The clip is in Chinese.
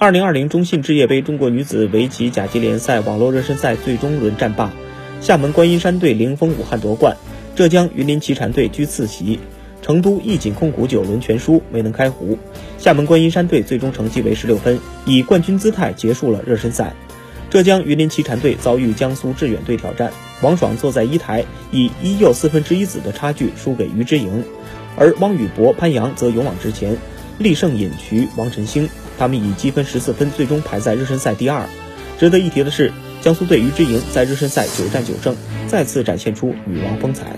二零二零中信置业杯中国女子围棋甲级联赛网络热身赛最终轮战罢，厦门观音山队零封武汉夺冠，浙江榆林奇禅队居次席，成都易锦控股九轮全输没能开胡。厦门观音山队最终成绩为十六分，以冠军姿态结束了热身赛。浙江榆林奇禅队遭遇江苏致远队挑战，王爽坐在一台，以一又四分之一子的差距输给于之莹，而汪雨博、潘阳则勇往直前，力胜尹渠、王晨星。他们以积分十四分最终排在热身赛第二。值得一提的是，江苏队于之莹在热身赛九战九胜，再次展现出女王风采。